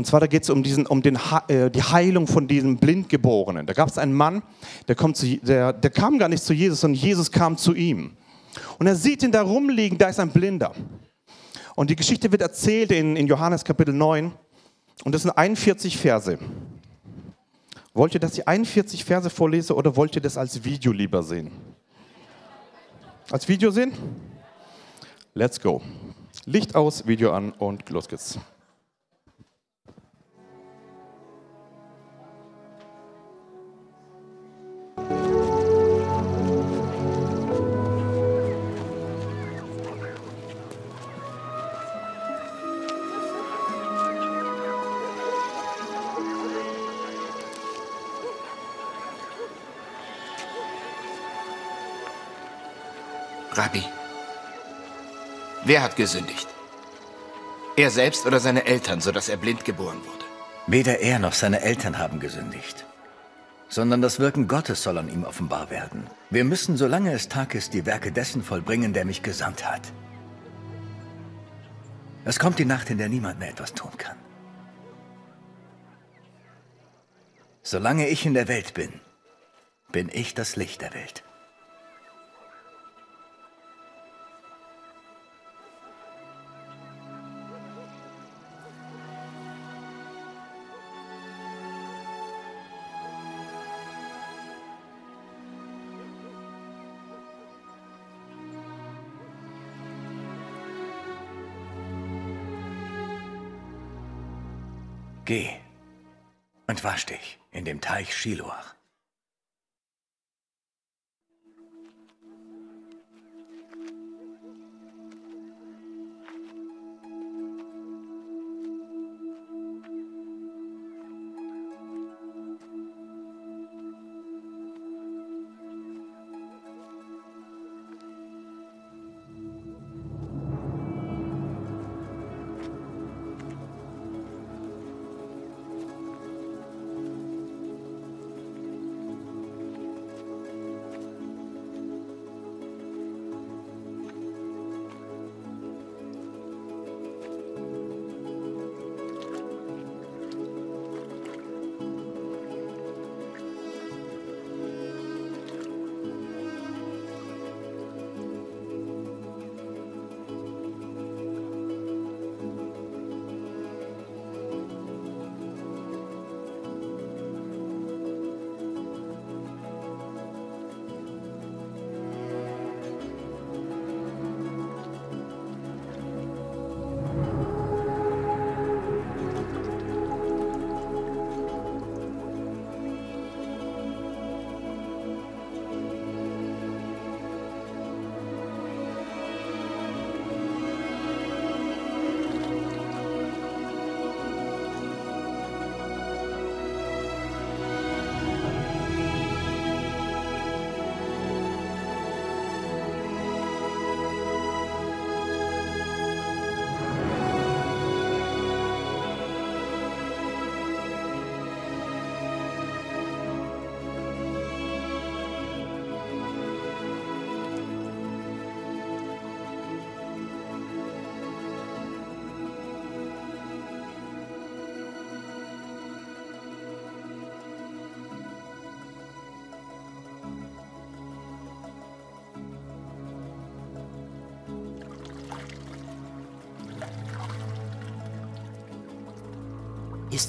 Und zwar da geht es um, diesen, um den, äh, die Heilung von diesem Blindgeborenen. Da gab es einen Mann, der, kommt zu, der, der kam gar nicht zu Jesus, sondern Jesus kam zu ihm. Und er sieht ihn da rumliegen, da ist ein Blinder. Und die Geschichte wird erzählt in, in Johannes Kapitel 9. Und das sind 41 Verse. Wollt ihr, dass ich 41 Verse vorlese oder wollt ihr das als Video lieber sehen? Als Video sehen? Let's go. Licht aus, Video an und los geht's. Wer hat gesündigt? Er selbst oder seine Eltern, sodass er blind geboren wurde? Weder er noch seine Eltern haben gesündigt, sondern das Wirken Gottes soll an ihm offenbar werden. Wir müssen, solange es Tag ist, die Werke dessen vollbringen, der mich gesandt hat. Es kommt die Nacht, in der niemand mehr etwas tun kann. Solange ich in der Welt bin, bin ich das Licht der Welt. Geh und wasch dich in dem Teich Shiloach.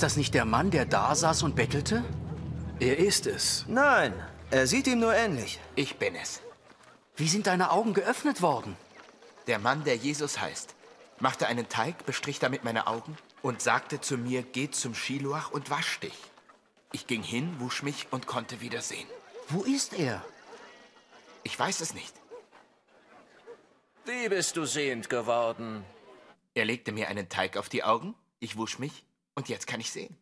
Ist das nicht der Mann, der da saß und bettelte? Er ist es. Nein, er sieht ihm nur ähnlich. Ich bin es. Wie sind deine Augen geöffnet worden? Der Mann, der Jesus heißt, machte einen Teig, bestrich damit meine Augen und sagte zu mir, geh zum Schiloach und wasch dich. Ich ging hin, wusch mich und konnte wieder sehen. Wo ist er? Ich weiß es nicht. Wie bist du sehend geworden? Er legte mir einen Teig auf die Augen, ich wusch mich und jetzt kann ich sehen.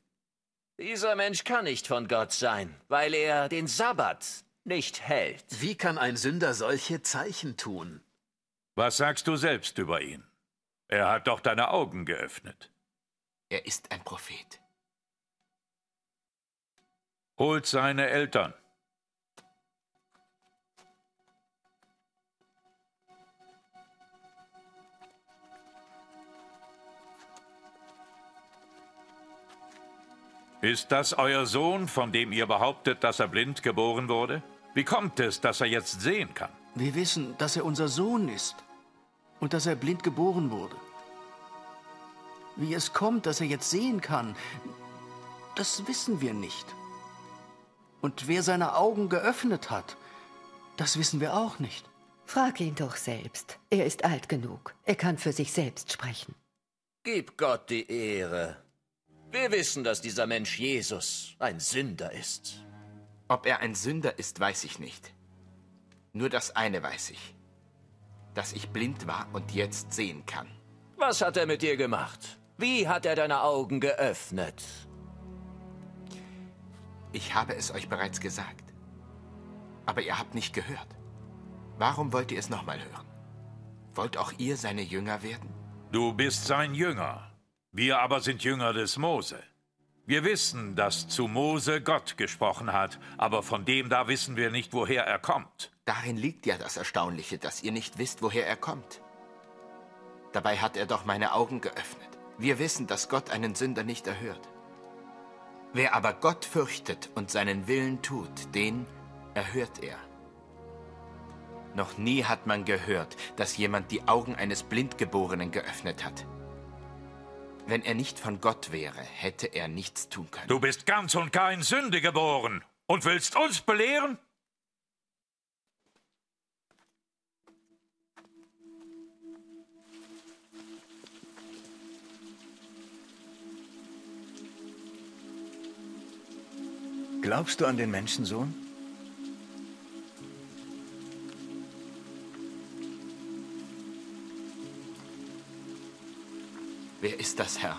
Dieser Mensch kann nicht von Gott sein, weil er den Sabbat nicht hält. Wie kann ein Sünder solche Zeichen tun? Was sagst du selbst über ihn? Er hat doch deine Augen geöffnet. Er ist ein Prophet. Holt seine Eltern. Ist das euer Sohn, von dem ihr behauptet, dass er blind geboren wurde? Wie kommt es, dass er jetzt sehen kann? Wir wissen, dass er unser Sohn ist und dass er blind geboren wurde. Wie es kommt, dass er jetzt sehen kann, das wissen wir nicht. Und wer seine Augen geöffnet hat, das wissen wir auch nicht. Frag ihn doch selbst. Er ist alt genug. Er kann für sich selbst sprechen. Gib Gott die Ehre. Wir wissen, dass dieser Mensch Jesus ein Sünder ist. Ob er ein Sünder ist, weiß ich nicht. Nur das eine weiß ich. Dass ich blind war und jetzt sehen kann. Was hat er mit dir gemacht? Wie hat er deine Augen geöffnet? Ich habe es euch bereits gesagt. Aber ihr habt nicht gehört. Warum wollt ihr es nochmal hören? Wollt auch ihr seine Jünger werden? Du bist sein Jünger. Wir aber sind Jünger des Mose. Wir wissen, dass zu Mose Gott gesprochen hat, aber von dem da wissen wir nicht, woher er kommt. Darin liegt ja das Erstaunliche, dass ihr nicht wisst, woher er kommt. Dabei hat er doch meine Augen geöffnet. Wir wissen, dass Gott einen Sünder nicht erhört. Wer aber Gott fürchtet und seinen Willen tut, den erhört er. Noch nie hat man gehört, dass jemand die Augen eines Blindgeborenen geöffnet hat. Wenn er nicht von Gott wäre, hätte er nichts tun können. Du bist ganz und gar in Sünde geboren und willst uns belehren? Glaubst du an den Menschensohn? Wer ist das, Herr?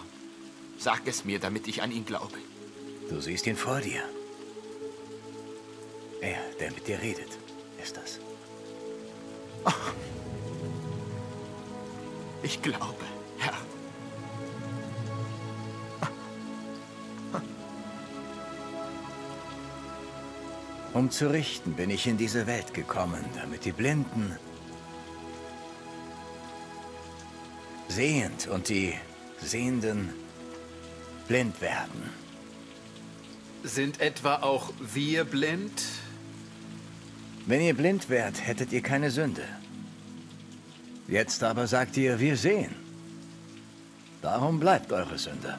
Sag es mir, damit ich an ihn glaube. Du siehst ihn vor dir. Er, der mit dir redet, ist das. Ich glaube, Herr. Um zu richten bin ich in diese Welt gekommen, damit die Blinden sehend und die Sehenden blind werden. Sind etwa auch wir blind? Wenn ihr blind wärt, hättet ihr keine Sünde. Jetzt aber sagt ihr, wir sehen. Darum bleibt eure Sünde.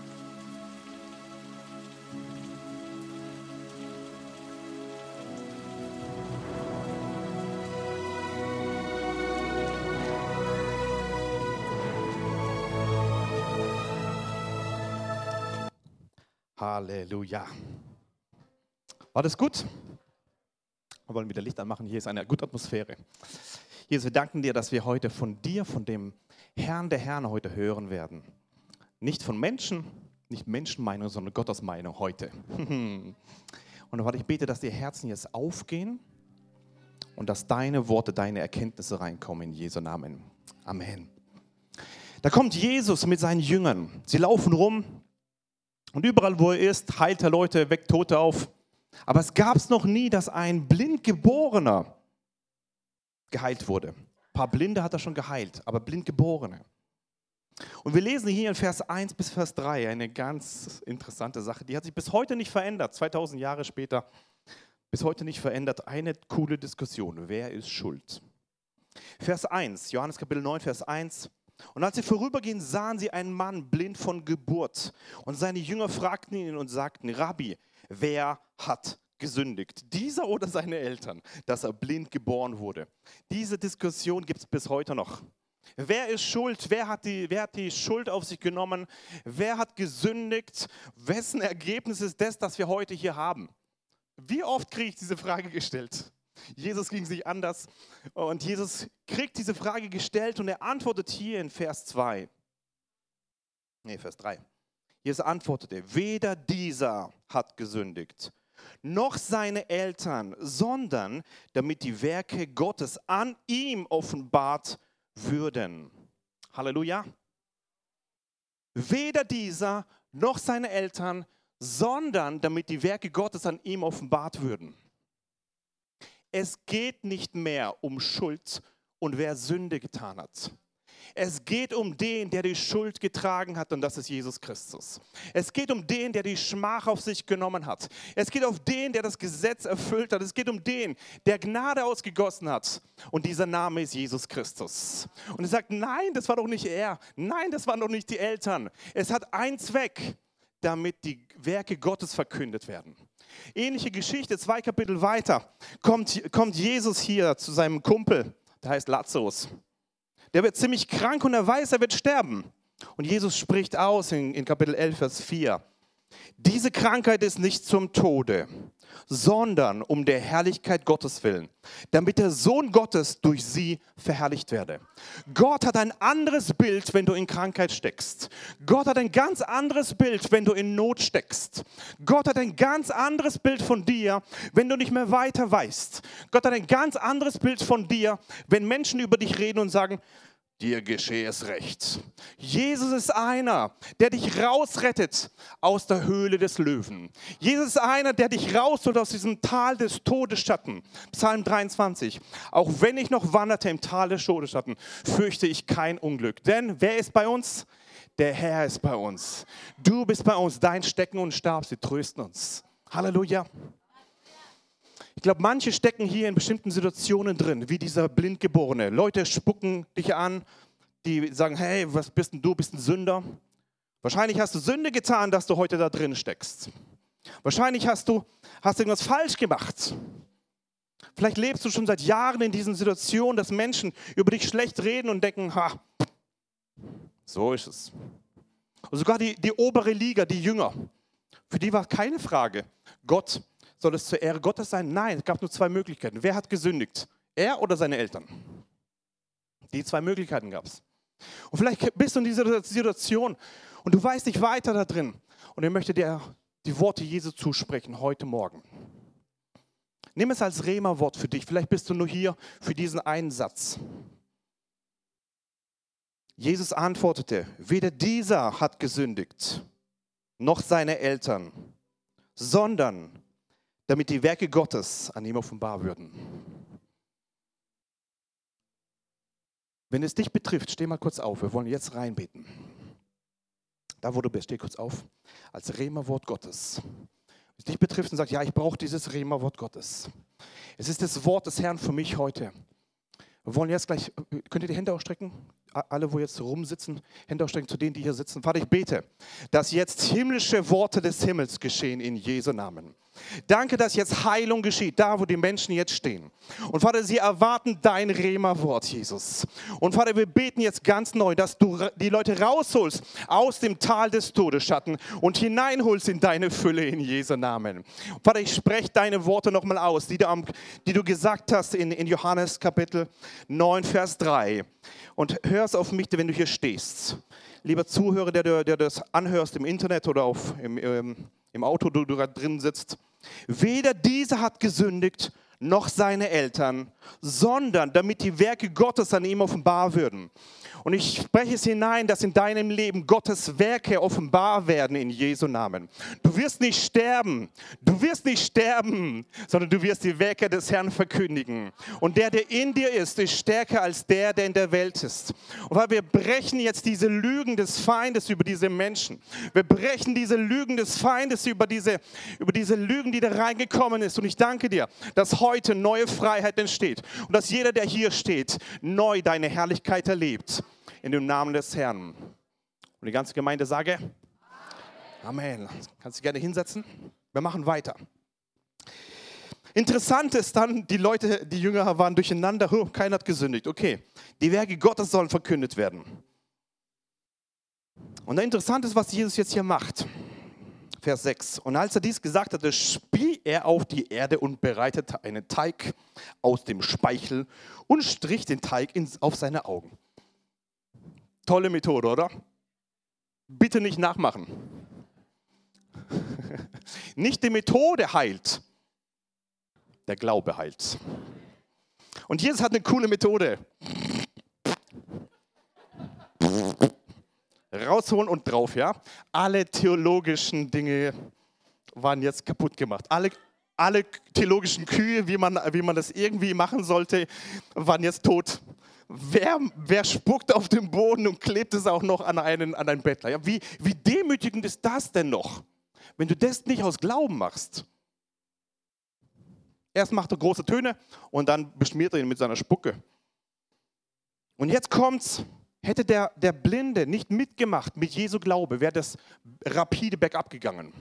Halleluja. War das gut? Wir wollen wieder Licht anmachen. Hier ist eine gute Atmosphäre. Jesus, wir danken dir, dass wir heute von dir, von dem Herrn der Herren heute hören werden. Nicht von Menschen, nicht Menschenmeinung, sondern Gottes Meinung heute. Und Vater, ich bete, dass die Herzen jetzt aufgehen und dass deine Worte, deine Erkenntnisse reinkommen in Jesu Namen. Amen. Da kommt Jesus mit seinen Jüngern. Sie laufen rum und überall, wo er ist, heilt er Leute, weckt Tote auf. Aber es gab es noch nie, dass ein Blindgeborener geheilt wurde. Ein paar Blinde hat er schon geheilt, aber Blindgeborene. Und wir lesen hier in Vers 1 bis Vers 3 eine ganz interessante Sache. Die hat sich bis heute nicht verändert, 2000 Jahre später, bis heute nicht verändert. Eine coole Diskussion. Wer ist schuld? Vers 1, Johannes Kapitel 9, Vers 1. Und als sie vorübergehen, sahen sie einen Mann blind von Geburt. Und seine Jünger fragten ihn und sagten, Rabbi, wer hat gesündigt? Dieser oder seine Eltern, dass er blind geboren wurde? Diese Diskussion gibt es bis heute noch. Wer ist schuld? Wer hat, die, wer hat die Schuld auf sich genommen? Wer hat gesündigt? Wessen Ergebnis ist das, das wir heute hier haben? Wie oft kriege ich diese Frage gestellt? Jesus ging sich anders und Jesus kriegt diese Frage gestellt und er antwortet hier in Vers 2. Nee, Vers 3. Jesus antwortete, weder dieser hat gesündigt, noch seine Eltern, sondern damit die Werke Gottes an ihm offenbart würden. Halleluja. Weder dieser noch seine Eltern, sondern damit die Werke Gottes an ihm offenbart würden. Es geht nicht mehr um Schuld und wer Sünde getan hat. Es geht um den, der die Schuld getragen hat und das ist Jesus Christus. Es geht um den, der die Schmach auf sich genommen hat. Es geht um den, der das Gesetz erfüllt hat. Es geht um den, der Gnade ausgegossen hat und dieser Name ist Jesus Christus. Und er sagt, nein, das war doch nicht er. Nein, das waren doch nicht die Eltern. Es hat einen Zweck, damit die Werke Gottes verkündet werden. Ähnliche Geschichte, zwei Kapitel weiter, kommt, kommt Jesus hier zu seinem Kumpel, der heißt Lazarus. Der wird ziemlich krank und er weiß, er wird sterben. Und Jesus spricht aus in, in Kapitel 11, Vers 4. Diese Krankheit ist nicht zum Tode, sondern um der Herrlichkeit Gottes willen, damit der Sohn Gottes durch sie verherrlicht werde. Gott hat ein anderes Bild, wenn du in Krankheit steckst. Gott hat ein ganz anderes Bild, wenn du in Not steckst. Gott hat ein ganz anderes Bild von dir, wenn du nicht mehr weiter weißt. Gott hat ein ganz anderes Bild von dir, wenn Menschen über dich reden und sagen, dir geschehe es recht. Jesus ist einer, der dich rausrettet aus der Höhle des Löwen. Jesus ist einer, der dich rausholt aus diesem Tal des Todesschatten. Psalm 23. Auch wenn ich noch wanderte im Tal des Todesschatten, fürchte ich kein Unglück. Denn wer ist bei uns? Der Herr ist bei uns. Du bist bei uns. Dein Stecken und Stab, sie trösten uns. Halleluja. Ich glaube, manche stecken hier in bestimmten Situationen drin, wie dieser Blindgeborene. Leute spucken dich an, die sagen, hey, was bist denn du, bist ein Sünder. Wahrscheinlich hast du Sünde getan, dass du heute da drin steckst. Wahrscheinlich hast du hast irgendwas falsch gemacht. Vielleicht lebst du schon seit Jahren in diesen Situationen, dass Menschen über dich schlecht reden und denken, ha, so ist es. Und sogar die, die obere Liga, die Jünger, für die war keine Frage, Gott soll es zur Ehre Gottes sein? Nein, es gab nur zwei Möglichkeiten. Wer hat gesündigt? Er oder seine Eltern? Die zwei Möglichkeiten gab es. Und vielleicht bist du in dieser Situation und du weißt nicht weiter da drin. Und er möchte dir die Worte Jesu zusprechen heute Morgen. Nimm es als Rema-Wort für dich. Vielleicht bist du nur hier für diesen einen Satz. Jesus antwortete, weder dieser hat gesündigt, noch seine Eltern, sondern damit die Werke Gottes an ihm offenbar würden. Wenn es dich betrifft, steh mal kurz auf. Wir wollen jetzt reinbeten. Da, wo du bist, steh kurz auf. Als Rema-Wort Gottes. Wenn es dich betrifft und sagt, ja, ich brauche dieses Rema-Wort Gottes. Es ist das Wort des Herrn für mich heute. Wir wollen jetzt gleich, könnt ihr die Hände ausstrecken? Alle, wo jetzt rumsitzen, Hände ausstrecken zu denen, die hier sitzen. Vater, ich bete, dass jetzt himmlische Worte des Himmels geschehen in Jesu Namen. Danke, dass jetzt Heilung geschieht, da wo die Menschen jetzt stehen. Und Vater, sie erwarten dein Rema-Wort, Jesus. Und Vater, wir beten jetzt ganz neu, dass du die Leute rausholst aus dem Tal des Todesschatten und hineinholst in deine Fülle in Jesu Namen. Vater, ich spreche deine Worte nochmal aus, die du, die du gesagt hast in, in Johannes Kapitel 9, Vers 3. Und hörst auf mich, wenn du hier stehst. Lieber Zuhörer, der, der, das anhörst im Internet oder auf, im, im im Auto, wo du gerade drin sitzt. Weder dieser hat gesündigt, noch seine Eltern, sondern damit die Werke Gottes an ihm offenbar würden. Und ich spreche es hinein, dass in deinem Leben Gottes Werke offenbar werden in Jesu Namen. Du wirst nicht sterben, du wirst nicht sterben, sondern du wirst die Werke des Herrn verkündigen. Und der, der in dir ist, ist stärker als der, der in der Welt ist. Und weil wir brechen jetzt diese Lügen des Feindes über diese Menschen. Wir brechen diese Lügen des Feindes über diese, über diese Lügen, die da reingekommen ist. Und ich danke dir, dass heute neue Freiheit entsteht und dass jeder, der hier steht, neu deine Herrlichkeit erlebt in dem Namen des Herrn. Und die ganze Gemeinde sage, Amen. Amen. Kannst du gerne hinsetzen? Wir machen weiter. Interessant ist dann, die Leute, die Jünger waren durcheinander, oh, keiner hat gesündigt. Okay, die Werke Gottes sollen verkündet werden. Und interessant ist, was Jesus jetzt hier macht. Vers 6. Und als er dies gesagt hatte, spie er auf die Erde und bereitete einen Teig aus dem Speichel und strich den Teig auf seine Augen. Tolle Methode, oder? Bitte nicht nachmachen. Nicht die Methode heilt, der Glaube heilt. Und Jesus hat eine coole Methode. Rausholen und drauf, ja? Alle theologischen Dinge waren jetzt kaputt gemacht. Alle, alle theologischen Kühe, wie man, wie man das irgendwie machen sollte, waren jetzt tot wer, wer spuckt auf den Boden und klebt es auch noch an einen, an einen Bettler? Ja, wie, wie demütigend ist das denn noch, wenn du das nicht aus Glauben machst? Erst macht er große Töne und dann beschmiert er ihn mit seiner Spucke. Und jetzt kommt's. Hätte der, der Blinde nicht mitgemacht mit Jesu Glaube, wäre das rapide bergab gegangen.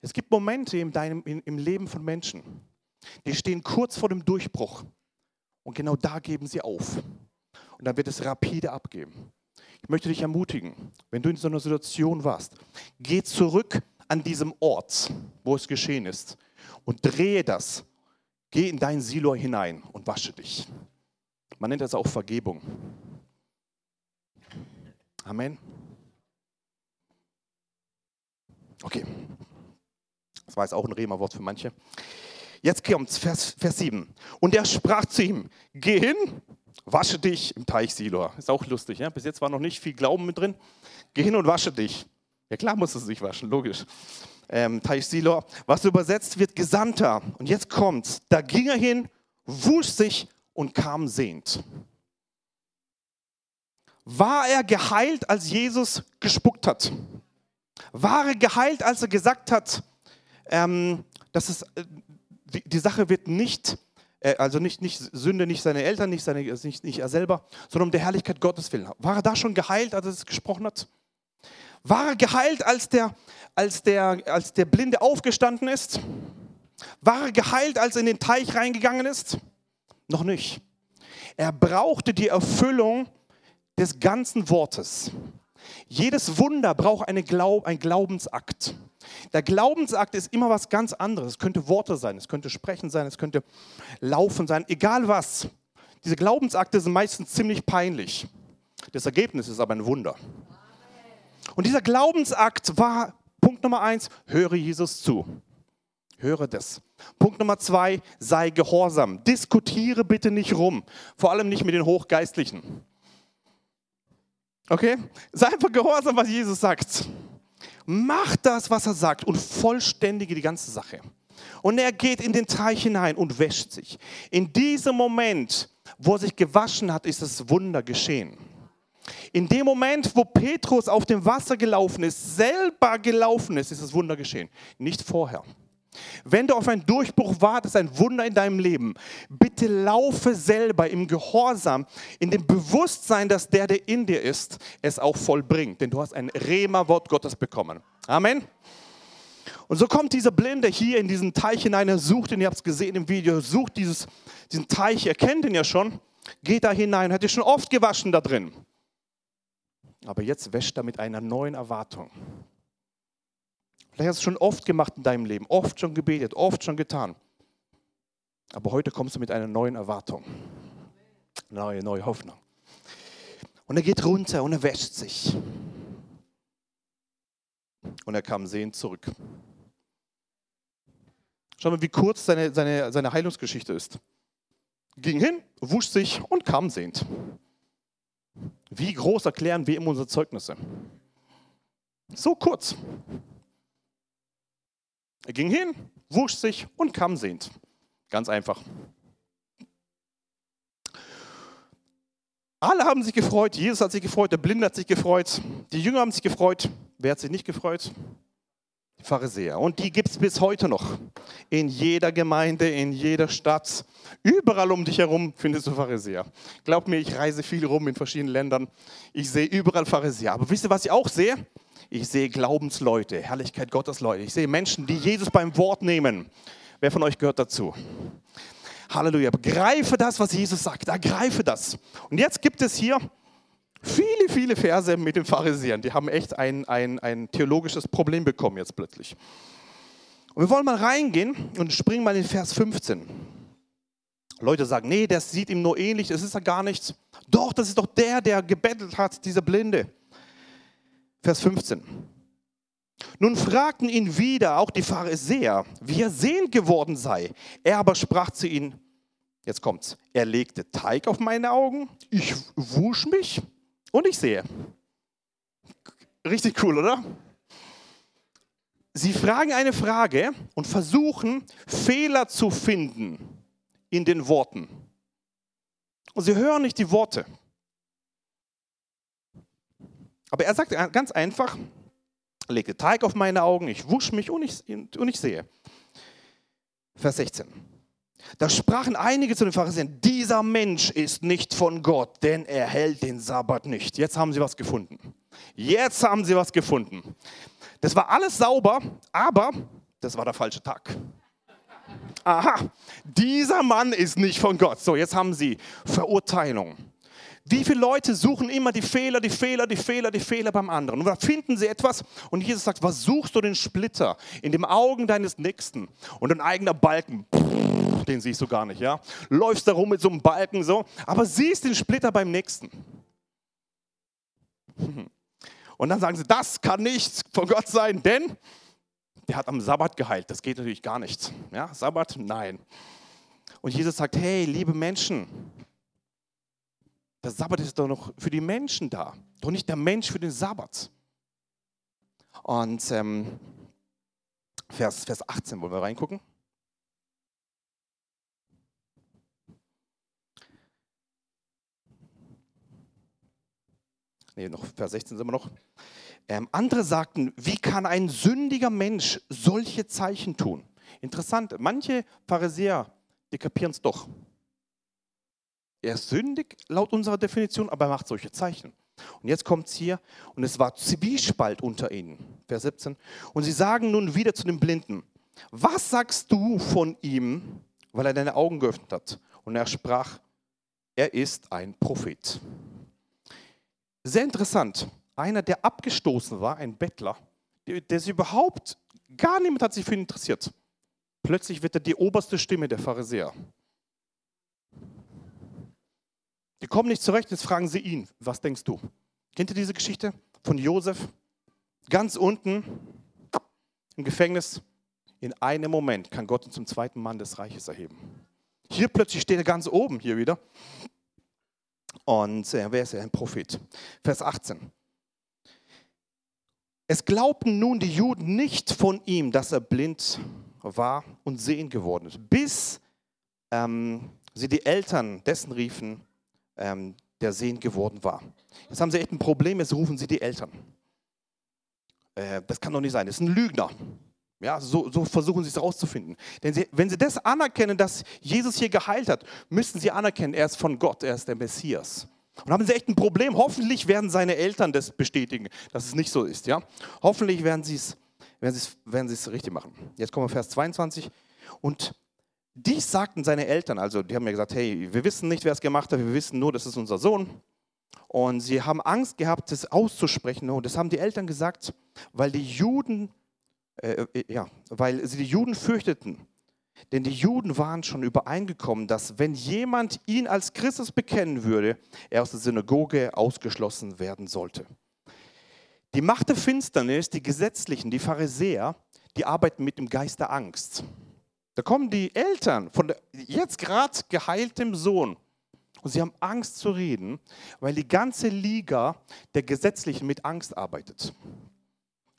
Es gibt Momente in deinem, in, im Leben von Menschen, die stehen kurz vor dem Durchbruch. Und genau da geben sie auf. Und dann wird es rapide abgeben. Ich möchte dich ermutigen, wenn du in so einer Situation warst, geh zurück an diesem Ort, wo es geschehen ist, und drehe das. Geh in dein Silo hinein und wasche dich. Man nennt das auch Vergebung. Amen. Okay. Das war jetzt auch ein Rema-Wort für manche. Jetzt kommt Vers, Vers 7. Und er sprach zu ihm: Geh hin, wasche dich im Teich Siloa. Ist auch lustig, ja? bis jetzt war noch nicht viel Glauben mit drin. Geh hin und wasche dich. Ja, klar muss es sich waschen, logisch. Ähm, Teich Siloa. Was übersetzt wird, Gesandter. Und jetzt kommt's. Da ging er hin, wusch sich und kam sehend. War er geheilt, als Jesus gespuckt hat? War er geheilt, als er gesagt hat, ähm, dass es, äh, die, die, Sache wird nicht, äh, also nicht, nicht Sünde, nicht seine Eltern, nicht, seine, nicht, nicht er selber, sondern um der Herrlichkeit Gottes willen. War er da schon geheilt, als er es gesprochen hat? War er geheilt, als der, als der, als der Blinde aufgestanden ist? War er geheilt, als er in den Teich reingegangen ist? Noch nicht. Er brauchte die Erfüllung des ganzen Wortes. Jedes Wunder braucht eine Glaub, einen Glaubensakt. Der Glaubensakt ist immer was ganz anderes. Es könnte Worte sein, es könnte Sprechen sein, es könnte Laufen sein, egal was. Diese Glaubensakte sind meistens ziemlich peinlich. Das Ergebnis ist aber ein Wunder. Und dieser Glaubensakt war Punkt Nummer eins, höre Jesus zu. Höre das. Punkt Nummer zwei, sei gehorsam. Diskutiere bitte nicht rum. Vor allem nicht mit den Hochgeistlichen. Okay? Sei einfach gehorsam, was Jesus sagt. Mach das, was er sagt und vollständige die ganze Sache. Und er geht in den Teich hinein und wäscht sich. In diesem Moment, wo er sich gewaschen hat, ist das Wunder geschehen. In dem Moment, wo Petrus auf dem Wasser gelaufen ist, selber gelaufen ist, ist das Wunder geschehen. Nicht vorher. Wenn du auf einen Durchbruch wartest, ein Wunder in deinem Leben, bitte laufe selber im Gehorsam, in dem Bewusstsein, dass der, der in dir ist, es auch vollbringt. Denn du hast ein Rema-Wort Gottes bekommen. Amen. Und so kommt dieser Blinde hier in diesen Teich hinein, er sucht ihn, ihr habt es gesehen im Video, sucht dieses, diesen Teich, er kennt ihn ja schon, geht da hinein, hat sich schon oft gewaschen da drin. Aber jetzt wäscht er mit einer neuen Erwartung. Vielleicht hast du es schon oft gemacht in deinem Leben, oft schon gebetet, oft schon getan. Aber heute kommst du mit einer neuen Erwartung, neue, neue Hoffnung. Und er geht runter und er wäscht sich. Und er kam sehend zurück. Schau mal, wie kurz seine, seine, seine Heilungsgeschichte ist. Ging hin, wusch sich und kam sehend. Wie groß erklären wir ihm unsere Zeugnisse? So kurz. Er ging hin, wusch sich und kam sehend. Ganz einfach. Alle haben sich gefreut, Jesus hat sich gefreut, der Blinde hat sich gefreut, die Jünger haben sich gefreut. Wer hat sich nicht gefreut? Die Pharisäer. Und die gibt es bis heute noch. In jeder Gemeinde, in jeder Stadt, überall um dich herum findest du Pharisäer. Glaub mir, ich reise viel rum in verschiedenen Ländern. Ich sehe überall Pharisäer. Aber wisst ihr, was ich auch sehe? Ich sehe Glaubensleute, Herrlichkeit Gottes Leute. Ich sehe Menschen, die Jesus beim Wort nehmen. Wer von euch gehört dazu? Halleluja. Begreife das, was Jesus sagt. Ergreife das. Und jetzt gibt es hier viele, viele Verse mit den Pharisäern. Die haben echt ein, ein, ein theologisches Problem bekommen jetzt plötzlich. Und wir wollen mal reingehen und springen mal in Vers 15. Leute sagen, nee, das sieht ihm nur ähnlich, das ist ja gar nichts. Doch, das ist doch der, der gebettelt hat, dieser Blinde. Vers 15. Nun fragten ihn wieder auch die Pharisäer, wie er sehend geworden sei. Er aber sprach zu ihnen, jetzt kommt's, er legte Teig auf meine Augen, ich wusch mich und ich sehe. Richtig cool, oder? Sie fragen eine Frage und versuchen Fehler zu finden in den Worten. Und sie hören nicht die Worte. Aber er sagt ganz einfach, legte Teig auf meine Augen, ich wusch mich und ich, und ich sehe. Vers 16. Da sprachen einige zu den Pharisäern, dieser Mensch ist nicht von Gott, denn er hält den Sabbat nicht. Jetzt haben sie was gefunden. Jetzt haben sie was gefunden. Das war alles sauber, aber das war der falsche Tag. Aha, dieser Mann ist nicht von Gott. So, jetzt haben sie Verurteilung. Wie viele Leute suchen immer die Fehler, die Fehler, die Fehler, die Fehler beim anderen? Und da finden sie etwas und Jesus sagt, was suchst du den Splitter in dem Augen deines Nächsten und ein eigener Balken? Den siehst du gar nicht, ja? Läufst da rum mit so einem Balken so, aber siehst den Splitter beim Nächsten. Und dann sagen sie, das kann nicht von Gott sein, denn der hat am Sabbat geheilt. Das geht natürlich gar nicht. Ja, Sabbat, nein. Und Jesus sagt, hey, liebe Menschen, der Sabbat ist doch noch für die Menschen da, doch nicht der Mensch für den Sabbat. Und ähm, Vers, Vers 18 wollen wir reingucken. Nee, noch Vers 16 sind wir noch. Ähm, andere sagten, wie kann ein sündiger Mensch solche Zeichen tun? Interessant, manche Pharisäer, die kapieren es doch. Er ist sündig laut unserer Definition, aber er macht solche Zeichen. Und jetzt kommt es hier, und es war Zwiespalt unter ihnen. Vers 17. Und sie sagen nun wieder zu dem Blinden, was sagst du von ihm, weil er deine Augen geöffnet hat? Und er sprach, er ist ein Prophet. Sehr interessant einer, der abgestoßen war, ein Bettler, der, der sich überhaupt, gar niemand hat sich für ihn interessiert. Plötzlich wird er die oberste Stimme der Pharisäer. Die kommen nicht zurecht, jetzt fragen sie ihn, was denkst du? Kennt ihr diese Geschichte von Josef? Ganz unten im Gefängnis, in einem Moment kann Gott ihn zum zweiten Mann des Reiches erheben. Hier plötzlich steht er ganz oben, hier wieder. Und äh, wer ist er? Ein Prophet. Vers 18. Es glaubten nun die Juden nicht von ihm, dass er blind war und sehend geworden ist, bis ähm, sie die Eltern dessen riefen, ähm, der sehend geworden war. Jetzt haben sie echt ein Problem, jetzt rufen sie die Eltern. Äh, das kann doch nicht sein, das ist ein Lügner. Ja, so, so versuchen sie es herauszufinden. Denn sie, wenn sie das anerkennen, dass Jesus hier geheilt hat, müssen sie anerkennen, er ist von Gott, er ist der Messias. Und haben sie echt ein Problem. Hoffentlich werden seine Eltern das bestätigen, dass es nicht so ist. Ja? Hoffentlich werden sie es werden werden richtig machen. Jetzt kommen wir Vers 22. Und dies sagten seine Eltern, also die haben mir gesagt, hey, wir wissen nicht, wer es gemacht hat, wir wissen nur, das ist unser Sohn. Und sie haben Angst gehabt, das auszusprechen. Und das haben die Eltern gesagt, weil die Juden, äh, äh ja, weil sie die Juden fürchteten, denn die Juden waren schon übereingekommen, dass wenn jemand ihn als Christus bekennen würde, er aus der Synagoge ausgeschlossen werden sollte. Die Macht der Finsternis, die Gesetzlichen, die Pharisäer, die arbeiten mit dem Geist der Angst. Da kommen die Eltern von jetzt gerade geheiltem Sohn und sie haben Angst zu reden, weil die ganze Liga der Gesetzlichen mit Angst arbeitet.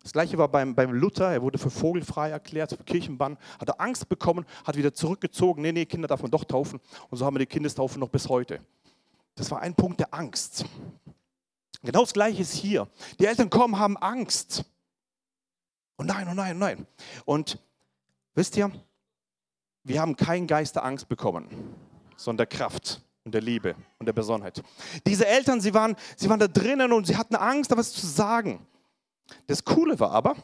Das gleiche war beim, beim Luther, er wurde für vogelfrei erklärt, für Kirchenbann, hat er Angst bekommen, hat wieder zurückgezogen, nee, nee, Kinder darf man doch taufen. Und so haben wir die Kindestaufe noch bis heute. Das war ein Punkt der Angst. Genau das gleiche ist hier. Die Eltern kommen, haben Angst. Und nein, oh nein, oh nein. Und wisst ihr, wir haben keinen Geist der Angst bekommen, sondern der Kraft und der Liebe und der Besonnenheit. Diese Eltern, sie waren, sie waren da drinnen und sie hatten Angst, da was zu sagen. Das Coole war aber,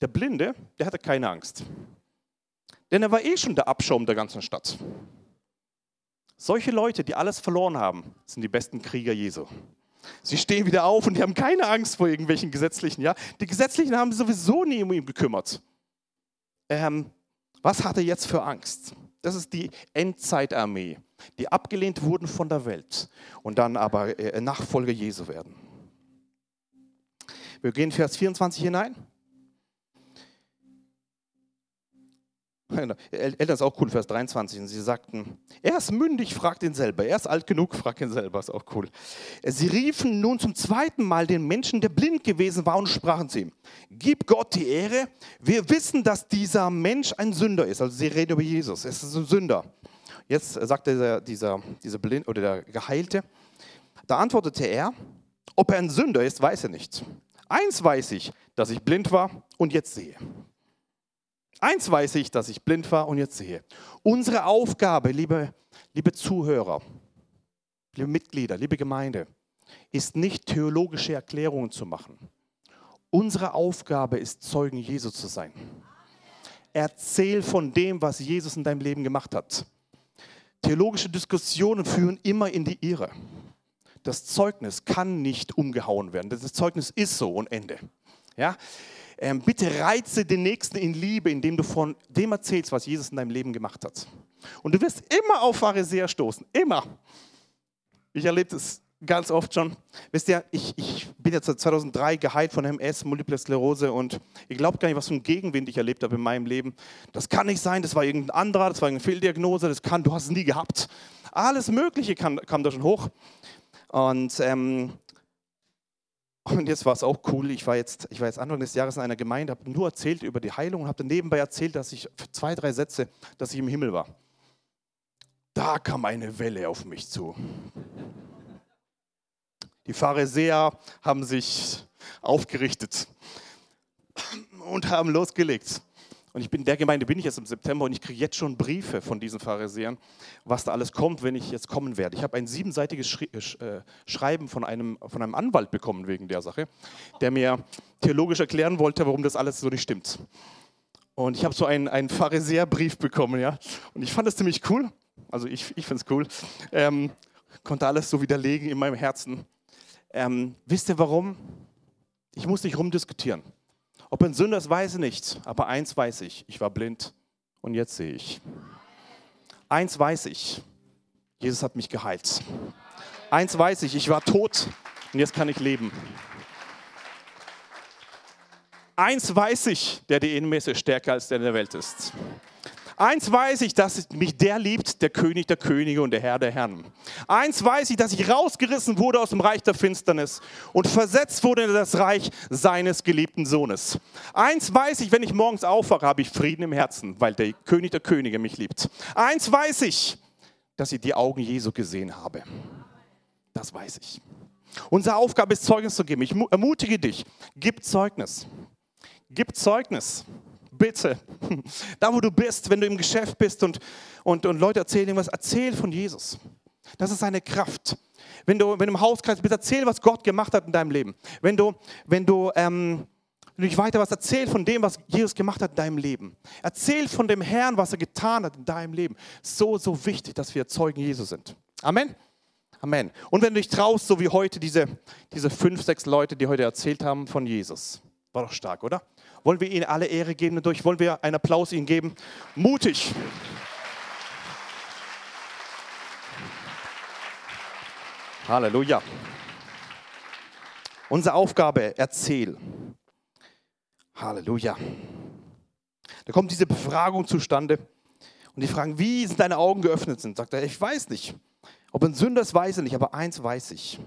der Blinde, der hatte keine Angst. Denn er war eh schon der Abschaum der ganzen Stadt. Solche Leute, die alles verloren haben, sind die besten Krieger Jesu. Sie stehen wieder auf und die haben keine Angst vor irgendwelchen Gesetzlichen. Ja? Die Gesetzlichen haben sowieso nie um ihn gekümmert. Ähm, was hat er jetzt für Angst? Das ist die Endzeitarmee, die abgelehnt wurden von der Welt und dann aber äh, Nachfolger Jesu werden. Wir gehen Vers 24 hinein. Eltern ist auch cool, Vers 23. Und sie sagten, er ist mündig, fragt ihn selber. Er ist alt genug, fragt ihn selber. Ist auch cool. Sie riefen nun zum zweiten Mal den Menschen, der blind gewesen war, und sprachen zu ihm: Gib Gott die Ehre. Wir wissen, dass dieser Mensch ein Sünder ist. Also sie reden über Jesus. Er ist ein Sünder. Jetzt sagt dieser, dieser, dieser Blind oder der Geheilte, da antwortete er, ob er ein Sünder ist, weiß er nicht. Eins weiß ich, dass ich blind war und jetzt sehe. Eins weiß ich, dass ich blind war und jetzt sehe. Unsere Aufgabe, liebe, liebe Zuhörer, liebe Mitglieder, liebe Gemeinde, ist nicht theologische Erklärungen zu machen. Unsere Aufgabe ist, Zeugen Jesu zu sein. Erzähl von dem, was Jesus in deinem Leben gemacht hat. Theologische Diskussionen führen immer in die Irre. Das Zeugnis kann nicht umgehauen werden. Das Zeugnis ist so und Ende. Ja? Ähm, bitte reize den Nächsten in Liebe, indem du von dem erzählst, was Jesus in deinem Leben gemacht hat. Und du wirst immer auf Pharisäer stoßen. Immer. Ich erlebe das ganz oft schon. Wisst ihr, ich, ich bin jetzt seit 2003 geheilt von MS, Multiple Sklerose und ihr glaubt gar nicht, was für einen Gegenwind ich erlebt habe in meinem Leben. Das kann nicht sein, das war irgendein anderer, das war eine Fehldiagnose, das kann, du hast es nie gehabt. Alles Mögliche kam, kam da schon hoch. Und, ähm, und jetzt war es auch cool, ich war, jetzt, ich war jetzt Anfang des Jahres in einer Gemeinde, habe nur erzählt über die Heilung und habe dann nebenbei erzählt, dass ich zwei, drei Sätze, dass ich im Himmel war. Da kam eine Welle auf mich zu. Die Pharisäer haben sich aufgerichtet und haben losgelegt. Und ich bin in der Gemeinde bin ich jetzt im September und ich kriege jetzt schon Briefe von diesen Pharisäern, was da alles kommt, wenn ich jetzt kommen werde. Ich habe ein siebenseitiges Schri äh, Schreiben von einem, von einem Anwalt bekommen wegen der Sache, der mir theologisch erklären wollte, warum das alles so nicht stimmt. Und ich habe so einen, einen Pharisäerbrief bekommen, ja. Und ich fand das ziemlich cool. Also ich, ich finde es cool. Ähm, konnte alles so widerlegen in meinem Herzen. Ähm, wisst ihr warum? Ich muss nicht rumdiskutieren. Ob ein Sünder ist, weiß ich nicht. Aber eins weiß ich, ich war blind und jetzt sehe ich. Eins weiß ich, Jesus hat mich geheilt. Eins weiß ich, ich war tot und jetzt kann ich leben. Eins weiß ich, der die Innenmesse ist stärker als der in der Welt ist. Eins weiß ich, dass mich der liebt, der König der Könige und der Herr der Herren. Eins weiß ich, dass ich rausgerissen wurde aus dem Reich der Finsternis und versetzt wurde in das Reich seines geliebten Sohnes. Eins weiß ich, wenn ich morgens aufwache, habe ich Frieden im Herzen, weil der König der Könige mich liebt. Eins weiß ich, dass ich die Augen Jesu gesehen habe. Das weiß ich. Unsere Aufgabe ist, Zeugnis zu geben. Ich ermutige dich, gib Zeugnis. Gib Zeugnis bitte, da wo du bist, wenn du im Geschäft bist und, und, und Leute erzählen irgendwas, erzähl von Jesus. Das ist seine Kraft. Wenn du, wenn du im Hauskreis bist, erzähl, was Gott gemacht hat in deinem Leben. Wenn du, wenn du, ähm, wenn weiter was erzähl von dem, was Jesus gemacht hat in deinem Leben. Erzähl von dem Herrn, was er getan hat in deinem Leben. So, so wichtig, dass wir Zeugen Jesus sind. Amen. Amen. Und wenn du dich traust, so wie heute diese, diese fünf, sechs Leute, die heute erzählt haben von Jesus. War doch stark, oder? Wollen wir ihnen alle Ehre geben dadurch? Wollen wir einen Applaus ihnen geben? Mutig. Halleluja. Unsere Aufgabe, erzähl. Halleluja. Da kommt diese Befragung zustande und die fragen, wie sind deine Augen geöffnet sind. Sagt er, ich weiß nicht. Ob ein Sünder ist, weiß ich nicht, aber eins weiß ich.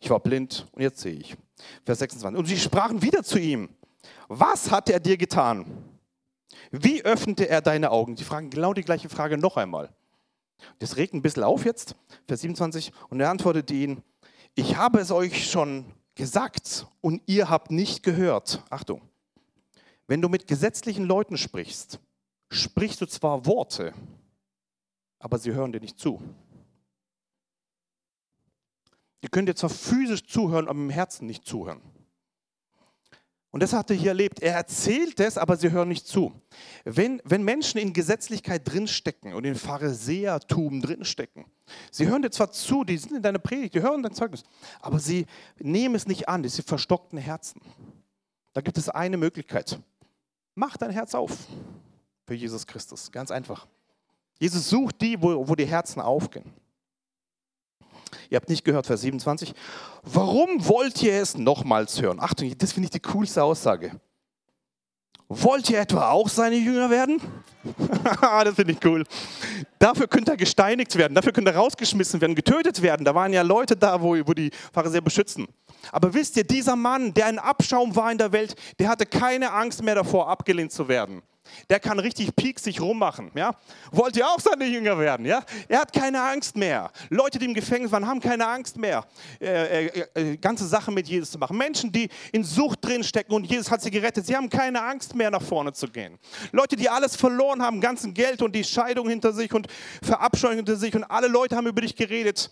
Ich war blind und jetzt sehe ich. Vers 26. Und sie sprachen wieder zu ihm. Was hat er dir getan? Wie öffnete er deine Augen? Sie fragen genau die gleiche Frage noch einmal. Das regt ein bisschen auf jetzt, Vers 27. Und er antwortete ihnen, ich habe es euch schon gesagt und ihr habt nicht gehört. Achtung, wenn du mit gesetzlichen Leuten sprichst, sprichst du zwar Worte, aber sie hören dir nicht zu. Ihr könnt dir zwar physisch zuhören, aber im Herzen nicht zuhören. Und das hat er hier erlebt. Er erzählt es, aber sie hören nicht zu. Wenn, wenn Menschen in Gesetzlichkeit drinstecken und in Pharisäertum drinstecken, sie hören dir zwar zu, die sind in deiner Predigt, die hören dein Zeugnis, aber sie nehmen es nicht an, diese verstockten Herzen. Da gibt es eine Möglichkeit. Mach dein Herz auf für Jesus Christus. Ganz einfach. Jesus sucht die, wo, wo die Herzen aufgehen. Ihr habt nicht gehört, Vers 27. Warum wollt ihr es nochmals hören? Achtung, das finde ich die coolste Aussage. Wollt ihr etwa auch seine Jünger werden? das finde ich cool. Dafür könnt ihr gesteinigt werden, dafür könnt ihr rausgeschmissen werden, getötet werden. Da waren ja Leute da, wo, wo die Pharisäer beschützen. Aber wisst ihr, dieser Mann, der ein Abschaum war in der Welt, der hatte keine Angst mehr davor, abgelehnt zu werden. Der kann richtig pieksig rummachen. Ja? Wollt ihr auch seine Jünger werden? Ja? Er hat keine Angst mehr. Leute, die im Gefängnis waren, haben keine Angst mehr, äh, äh, äh, ganze Sachen mit Jesus zu machen. Menschen, die in Sucht drin stecken und Jesus hat sie gerettet, sie haben keine Angst mehr, nach vorne zu gehen. Leute, die alles verloren haben, ganzen Geld und die Scheidung hinter sich und Verabscheuung hinter sich und alle Leute haben über dich geredet.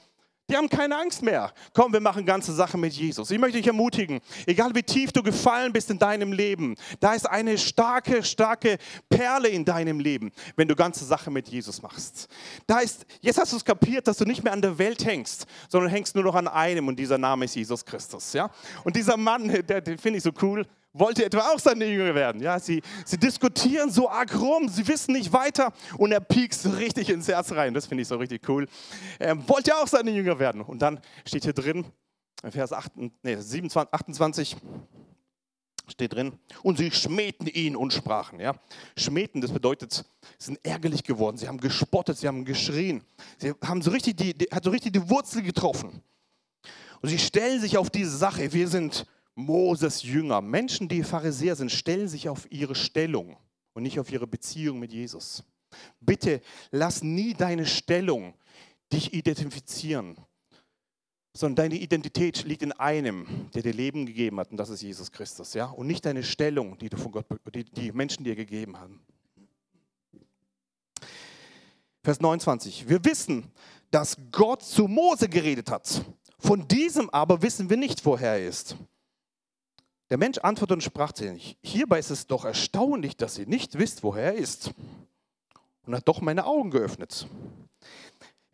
Die haben keine Angst mehr. Komm, wir machen ganze Sachen mit Jesus. Ich möchte dich ermutigen, egal wie tief du gefallen bist in deinem Leben, da ist eine starke, starke Perle in deinem Leben, wenn du ganze Sachen mit Jesus machst. Da ist, jetzt hast du es kapiert, dass du nicht mehr an der Welt hängst, sondern hängst nur noch an einem und dieser Name ist Jesus Christus. Ja? Und dieser Mann, der, den finde ich so cool, wollte etwa auch seine Jünger werden. Ja, sie, sie diskutieren so arg rum, sie wissen nicht weiter und er piekst richtig ins Herz rein. Das finde ich so richtig cool. Er wollte auch seine Jünger werden. Und dann steht hier drin, Vers 8, nee, 27, 28 steht drin, und sie schmähten ihn und sprachen. Ja? Schmähten, das bedeutet, sie sind ärgerlich geworden, sie haben gespottet, sie haben geschrien, sie haben so richtig die, die, hat so richtig die Wurzel getroffen. Und sie stellen sich auf diese Sache, wir sind Moses Jünger. Menschen, die Pharisäer sind, stellen sich auf ihre Stellung und nicht auf ihre Beziehung mit Jesus. Bitte lass nie deine Stellung dich identifizieren, sondern deine Identität liegt in einem, der dir Leben gegeben hat, und das ist Jesus Christus, ja, und nicht deine Stellung, die du von Gott, die, die Menschen dir gegeben haben. Vers 29. Wir wissen, dass Gott zu Mose geredet hat. Von diesem aber wissen wir nicht, woher er ist. Der Mensch antwortete und sprach zu ihnen, hierbei ist es doch erstaunlich, dass ihr nicht wisst, woher er ist. Und hat doch meine Augen geöffnet.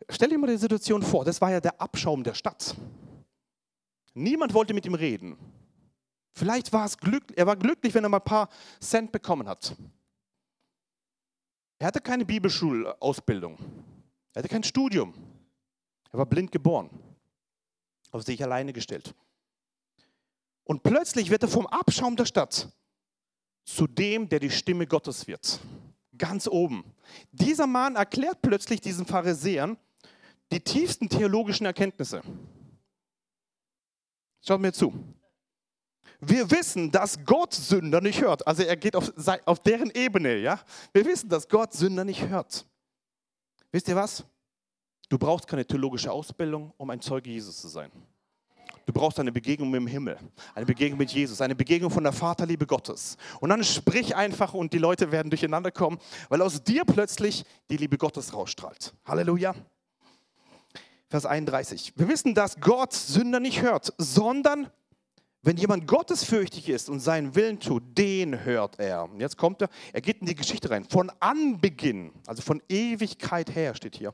Stell dir mal die Situation vor, das war ja der Abschaum der Stadt. Niemand wollte mit ihm reden. Vielleicht war es glücklich, er war glücklich, wenn er mal ein paar Cent bekommen hat. Er hatte keine Bibelschulausbildung. Er hatte kein Studium. Er war blind geboren. Auf sich alleine gestellt. Und plötzlich wird er vom Abschaum der Stadt zu dem, der die Stimme Gottes wird. Ganz oben. Dieser Mann erklärt plötzlich diesen Pharisäern die tiefsten theologischen Erkenntnisse. Schaut mir zu. Wir wissen, dass Gott Sünder nicht hört. Also er geht auf, auf deren Ebene, ja. Wir wissen, dass Gott Sünder nicht hört. Wisst ihr was? Du brauchst keine theologische Ausbildung, um ein Zeuge Jesus zu sein. Du brauchst eine Begegnung mit dem Himmel, eine Begegnung mit Jesus, eine Begegnung von der Vaterliebe Gottes. Und dann sprich einfach und die Leute werden durcheinander kommen, weil aus dir plötzlich die Liebe Gottes rausstrahlt. Halleluja. Vers 31. Wir wissen, dass Gott Sünder nicht hört, sondern wenn jemand gottesfürchtig ist und seinen Willen tut, den hört er. Jetzt kommt er, er geht in die Geschichte rein. Von Anbeginn, also von Ewigkeit her steht hier,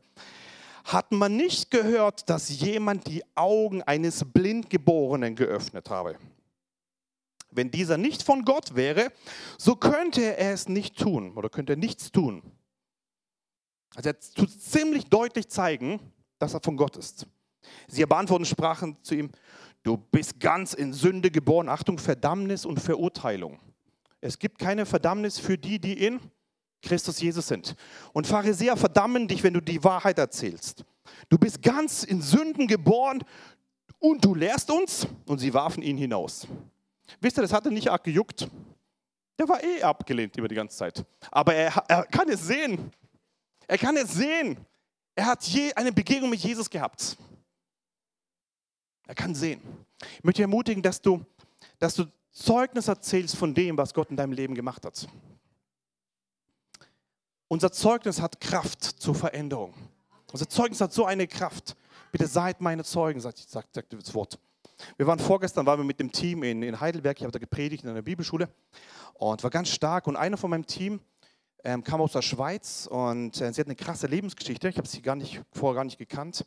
hat man nicht gehört, dass jemand die Augen eines Blindgeborenen geöffnet habe. Wenn dieser nicht von Gott wäre, so könnte er es nicht tun oder könnte er nichts tun. Also er tut ziemlich deutlich zeigen, dass er von Gott ist. Sie beantworten sprachen zu ihm, du bist ganz in Sünde geboren. Achtung, Verdammnis und Verurteilung. Es gibt keine Verdammnis für die, die in Christus Jesus sind. Und Pharisäer verdammen dich, wenn du die Wahrheit erzählst. Du bist ganz in Sünden geboren und du lehrst uns. Und sie warfen ihn hinaus. Wisst ihr, das hat er nicht arg gejuckt. Der war eh abgelehnt über die ganze Zeit. Aber er, er kann es sehen. Er kann es sehen. Er hat je eine Begegnung mit Jesus gehabt. Er kann sehen. Ich möchte dich ermutigen, dass du, dass du Zeugnis erzählst von dem, was Gott in deinem Leben gemacht hat. Unser Zeugnis hat Kraft zur Veränderung. Unser Zeugnis hat so eine Kraft. Bitte seid meine Zeugen, sagt, sagt, sagt das Wort. Wir waren vorgestern, waren wir mit dem Team in, in Heidelberg, ich habe da gepredigt in einer Bibelschule und war ganz stark. Und einer von meinem Team ähm, kam aus der Schweiz und äh, sie hat eine krasse Lebensgeschichte. Ich habe sie gar nicht, vorher gar nicht gekannt.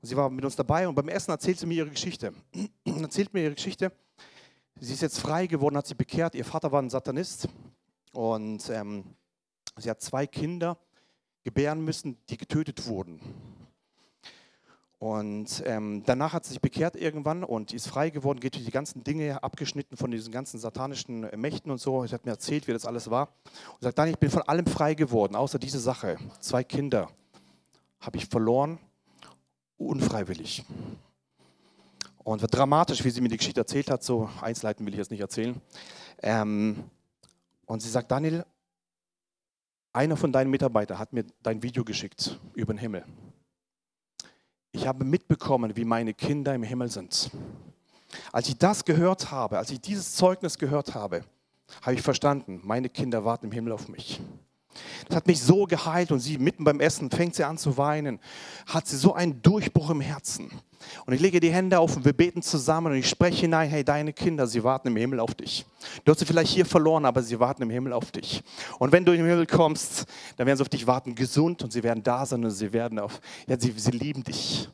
Und sie war mit uns dabei und beim Essen erzählt sie mir ihre Geschichte. erzählt mir ihre Geschichte. Sie ist jetzt frei geworden, hat sich bekehrt. Ihr Vater war ein Satanist und ähm, Sie hat zwei Kinder gebären müssen, die getötet wurden. Und ähm, danach hat sie sich bekehrt irgendwann und ist frei geworden, geht durch die ganzen Dinge abgeschnitten von diesen ganzen satanischen Mächten und so. Sie hat mir erzählt, wie das alles war. Und sagt, dann, ich bin von allem frei geworden, außer diese Sache. Zwei Kinder habe ich verloren, unfreiwillig. Und war dramatisch, wie sie mir die Geschichte erzählt hat, so Einzelheiten will ich jetzt nicht erzählen. Ähm, und sie sagt, Daniel, einer von deinen Mitarbeitern hat mir dein Video geschickt über den Himmel. Ich habe mitbekommen, wie meine Kinder im Himmel sind. Als ich das gehört habe, als ich dieses Zeugnis gehört habe, habe ich verstanden, meine Kinder warten im Himmel auf mich. Das hat mich so geheilt und sie mitten beim Essen fängt sie an zu weinen, hat sie so einen Durchbruch im Herzen. Und ich lege die Hände auf und wir beten zusammen und ich spreche hinein, hey, deine Kinder, sie warten im Himmel auf dich. Du hast sie vielleicht hier verloren, aber sie warten im Himmel auf dich. Und wenn du im Himmel kommst, dann werden sie auf dich warten, gesund und sie werden da sein und sie werden auf, ja, sie, sie lieben dich.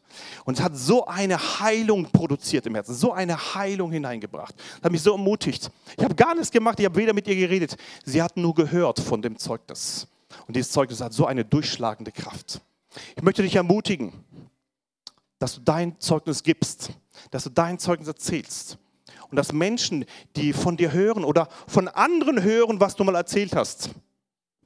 Und es hat so eine Heilung produziert im Herzen, so eine Heilung hineingebracht. Das hat mich so ermutigt. Ich habe gar nichts gemacht, ich habe weder mit ihr geredet. Sie hatten nur gehört von dem Zeugnis. Und dieses Zeugnis hat so eine durchschlagende Kraft. Ich möchte dich ermutigen, dass du dein Zeugnis gibst, dass du dein Zeugnis erzählst. Und dass Menschen, die von dir hören oder von anderen hören, was du mal erzählt hast,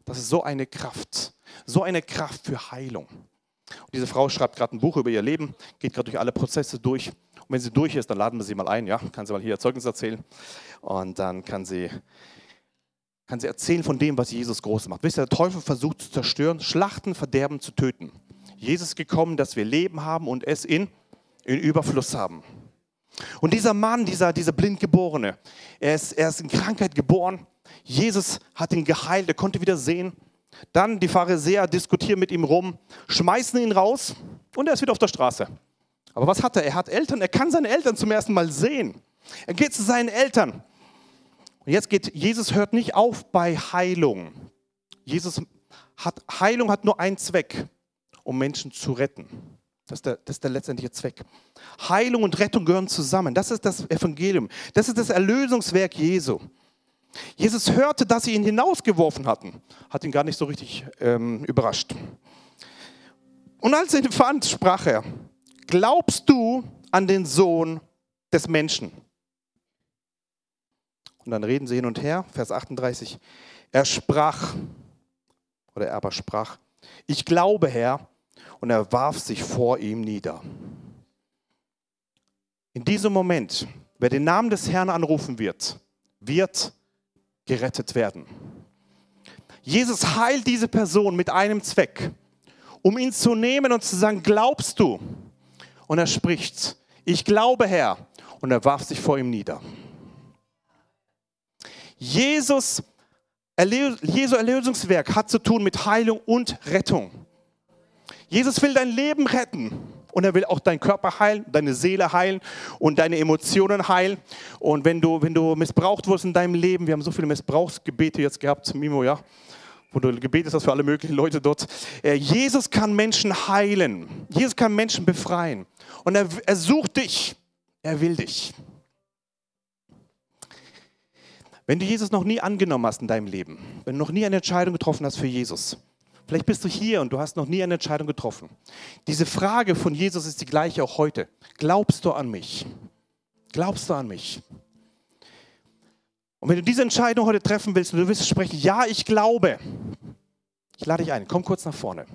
das ist so eine Kraft, so eine Kraft für Heilung. Und diese Frau schreibt gerade ein Buch über ihr Leben, geht gerade durch alle Prozesse durch. Und wenn sie durch ist, dann laden wir sie mal ein, ja, kann sie mal hier ihr Zeugnis erzählen. Und dann kann sie, kann sie erzählen von dem, was Jesus groß macht. Wisst ihr, der Teufel versucht zu zerstören, schlachten, verderben, zu töten. Jesus gekommen, dass wir Leben haben und es in, in Überfluss haben. Und dieser Mann, dieser, dieser Blindgeborene, er ist, er ist in Krankheit geboren. Jesus hat ihn geheilt, er konnte wieder sehen. Dann die Pharisäer diskutieren mit ihm rum, schmeißen ihn raus und er ist wieder auf der Straße. Aber was hat er? Er hat Eltern, er kann seine Eltern zum ersten Mal sehen. Er geht zu seinen Eltern. Und jetzt geht, Jesus hört nicht auf bei Heilung. Jesus hat, Heilung hat nur einen Zweck, um Menschen zu retten. Das ist, der, das ist der letztendliche Zweck. Heilung und Rettung gehören zusammen. Das ist das Evangelium. Das ist das Erlösungswerk Jesu. Jesus hörte, dass sie ihn hinausgeworfen hatten. Hat ihn gar nicht so richtig ähm, überrascht. Und als er ihn fand, sprach er, glaubst du an den Sohn des Menschen? Und dann reden sie hin und her, Vers 38. Er sprach, oder er aber sprach, ich glaube, Herr, und er warf sich vor ihm nieder. In diesem Moment, wer den Namen des Herrn anrufen wird, wird gerettet werden. Jesus heilt diese Person mit einem Zweck, um ihn zu nehmen und zu sagen, glaubst du? Und er spricht, ich glaube, Herr, und er warf sich vor ihm nieder. Jesus, Jesu Erlösungswerk hat zu tun mit Heilung und Rettung. Jesus will dein Leben retten und er will auch deinen Körper heilen, deine Seele heilen und deine Emotionen heilen. Und wenn du, wenn du missbraucht wurdest in deinem Leben, wir haben so viele Missbrauchsgebete jetzt gehabt, Mimo, ja, wo du gebetet hast für alle möglichen Leute dort. Äh, Jesus kann Menschen heilen. Jesus kann Menschen befreien. Und er, er sucht dich. Er will dich. Wenn du Jesus noch nie angenommen hast in deinem Leben, wenn du noch nie eine Entscheidung getroffen hast für Jesus, vielleicht bist du hier und du hast noch nie eine Entscheidung getroffen. Diese Frage von Jesus ist die gleiche auch heute. Glaubst du an mich? Glaubst du an mich? Und wenn du diese Entscheidung heute treffen willst und du willst sprechen, ja, ich glaube, ich lade dich ein, komm kurz nach vorne.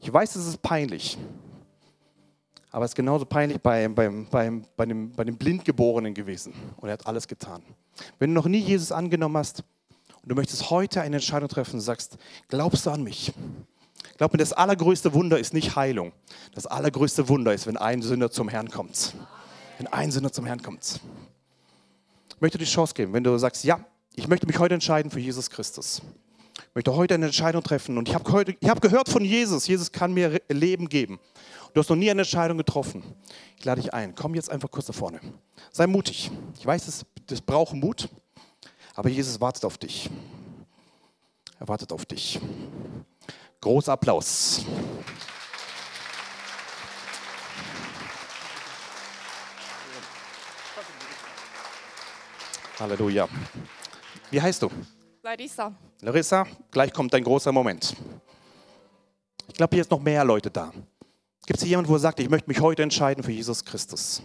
Ich weiß, es ist peinlich, aber es ist genauso peinlich bei, bei, bei, bei, dem, bei dem Blindgeborenen gewesen. Und er hat alles getan. Wenn du noch nie Jesus angenommen hast und du möchtest heute eine Entscheidung treffen und sagst, glaubst du an mich? Glaub mir, das allergrößte Wunder ist nicht Heilung. Das allergrößte Wunder ist, wenn ein Sünder zum Herrn kommt. Wenn ein Sünder zum Herrn kommt möchte dir die Chance geben, wenn du sagst, ja, ich möchte mich heute entscheiden für Jesus Christus. Ich möchte heute eine Entscheidung treffen und ich habe hab gehört von Jesus, Jesus kann mir Leben geben. Du hast noch nie eine Entscheidung getroffen. Ich lade dich ein, komm jetzt einfach kurz nach vorne. Sei mutig. Ich weiß, das, das braucht Mut, aber Jesus wartet auf dich. Er wartet auf dich. Großer Applaus. Halleluja. Wie heißt du? Larissa. Larissa, gleich kommt ein großer Moment. Ich glaube, hier ist noch mehr Leute da. Gibt es hier jemanden, wo er sagt, ich möchte mich heute entscheiden für Jesus Christus?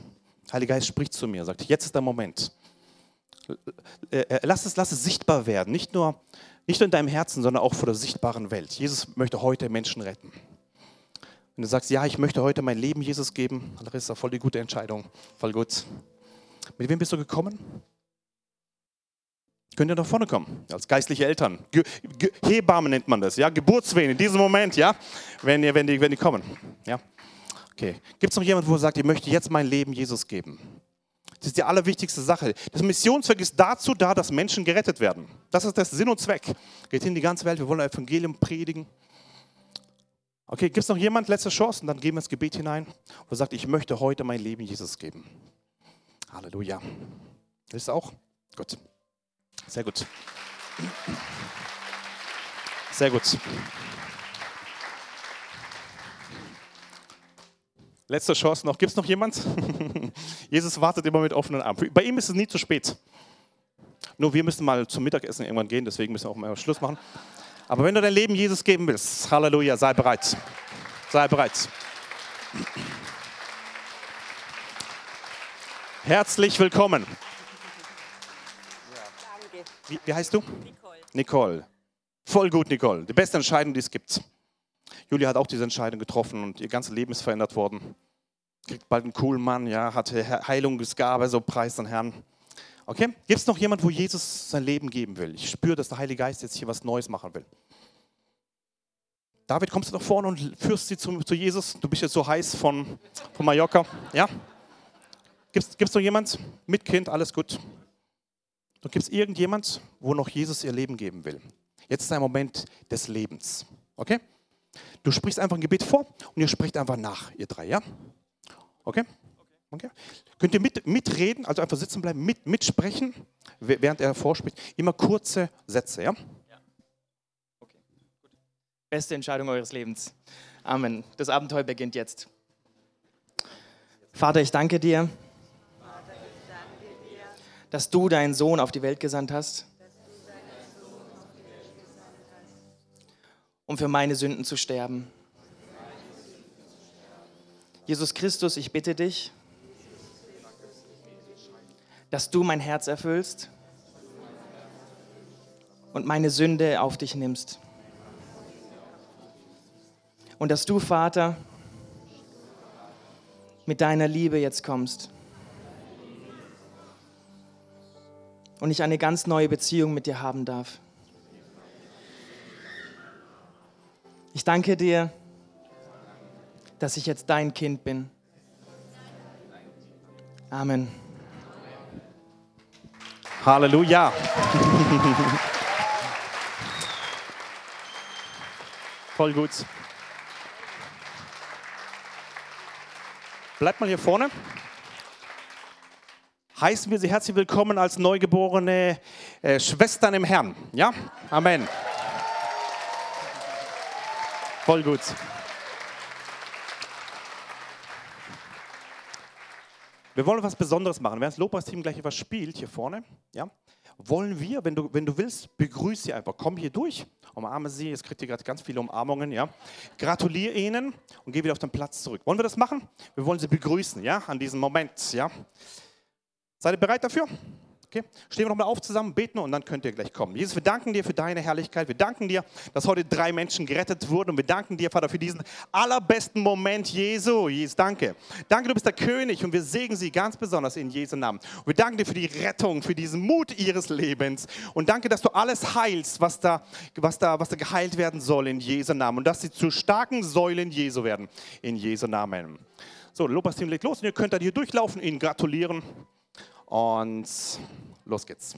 Heiliger Geist spricht zu mir, sagt, jetzt ist der Moment. Äh, äh, lass es, lass es sichtbar werden, nicht nur, nicht nur in deinem Herzen, sondern auch vor der sichtbaren Welt. Jesus möchte heute Menschen retten. Wenn du sagst, ja, ich möchte heute mein Leben Jesus geben, Larissa, voll die gute Entscheidung, voll gut. Mit wem bist du gekommen? Könnt ihr nach vorne kommen, als geistliche Eltern. Ge Ge Hebammen nennt man das, ja, Geburtswehen in diesem Moment, ja, wenn, ihr, wenn, die, wenn die kommen. Ja. Okay. Gibt es noch jemanden, wo sagt, ich möchte jetzt mein Leben Jesus geben? Das ist die allerwichtigste Sache. Das Missionswerk ist dazu da, dass Menschen gerettet werden. Das ist der Sinn und Zweck. Geht in die ganze Welt, wir wollen ein Evangelium predigen. Okay, gibt es noch jemand, letzte Chance? Und dann gehen wir ins Gebet hinein, wo sagt, ich möchte heute mein Leben Jesus geben. Halleluja. Ist auch? Gut. Sehr gut. Sehr gut. Letzte Chance noch. Gibt es noch jemand? Jesus wartet immer mit offenen Armen. Bei ihm ist es nie zu spät. Nur wir müssen mal zum Mittagessen irgendwann gehen, deswegen müssen wir auch mal Schluss machen. Aber wenn du dein Leben Jesus geben willst, Halleluja, sei bereit. Sei bereit. Herzlich willkommen. Wie, wie heißt du? Nicole. Nicole. Voll gut, Nicole. Die beste Entscheidung, die es gibt. Julia hat auch diese Entscheidung getroffen und ihr ganzes Leben ist verändert worden. Kriegt bald einen coolen Mann, ja, hatte Heilungsgabe, so preis den Herrn. Okay? Gibt es noch jemand, wo Jesus sein Leben geben will? Ich spüre, dass der Heilige Geist jetzt hier was Neues machen will. David, kommst du nach vorne und führst sie zu, zu Jesus? Du bist jetzt so heiß von, von Mallorca. Ja? Gibt es noch jemand? Mit Kind, alles gut. Und gibt es irgendjemand, wo noch Jesus ihr Leben geben will? Jetzt ist ein Moment des Lebens. Okay? Du sprichst einfach ein Gebet vor und ihr sprecht einfach nach, ihr drei, ja? Okay? okay. Könnt ihr mit, mitreden, also einfach sitzen bleiben, mit, mitsprechen, während er vorspricht? Immer kurze Sätze, ja? ja. Okay, gut. Beste Entscheidung eures Lebens. Amen. Das Abenteuer beginnt jetzt. Vater, ich danke dir, dass du deinen Sohn auf die Welt gesandt hast um für meine Sünden zu sterben. Jesus Christus, ich bitte dich, dass du mein Herz erfüllst und meine Sünde auf dich nimmst. Und dass du, Vater, mit deiner Liebe jetzt kommst und ich eine ganz neue Beziehung mit dir haben darf. Ich danke dir, dass ich jetzt dein Kind bin. Amen. Halleluja. Voll gut. Bleibt mal hier vorne. Heißen wir Sie herzlich willkommen als neugeborene äh, Schwestern im Herrn. Ja? Amen. Voll gut. Wir wollen was Besonderes machen. Während das Lobpreisteam gleich etwas spielt hier vorne, ja, wollen wir, wenn du, wenn du willst, begrüße sie einfach. Komm hier durch, umarme sie. Jetzt kriegt ihr gerade ganz viele Umarmungen. Ja. Gratuliere ihnen und geh wieder auf den Platz zurück. Wollen wir das machen? Wir wollen sie begrüßen, ja, an diesem Moment. Ja. Seid ihr bereit dafür? Okay? Stehen wir nochmal auf zusammen, beten und dann könnt ihr gleich kommen. Jesus, wir danken dir für deine Herrlichkeit. Wir danken dir, dass heute drei Menschen gerettet wurden. Und wir danken dir, Vater, für diesen allerbesten Moment Jesu. Jesus, danke. Danke, du bist der König und wir segnen sie ganz besonders in Jesu Namen. Und wir danken dir für die Rettung, für diesen Mut ihres Lebens. Und danke, dass du alles heilst, was da, was da, was da geheilt werden soll in Jesu Namen. Und dass sie zu starken Säulen Jesu werden in Jesu Namen. So, Lobpreisteam legt los und ihr könnt dann hier durchlaufen, ihnen gratulieren. Und los geht's.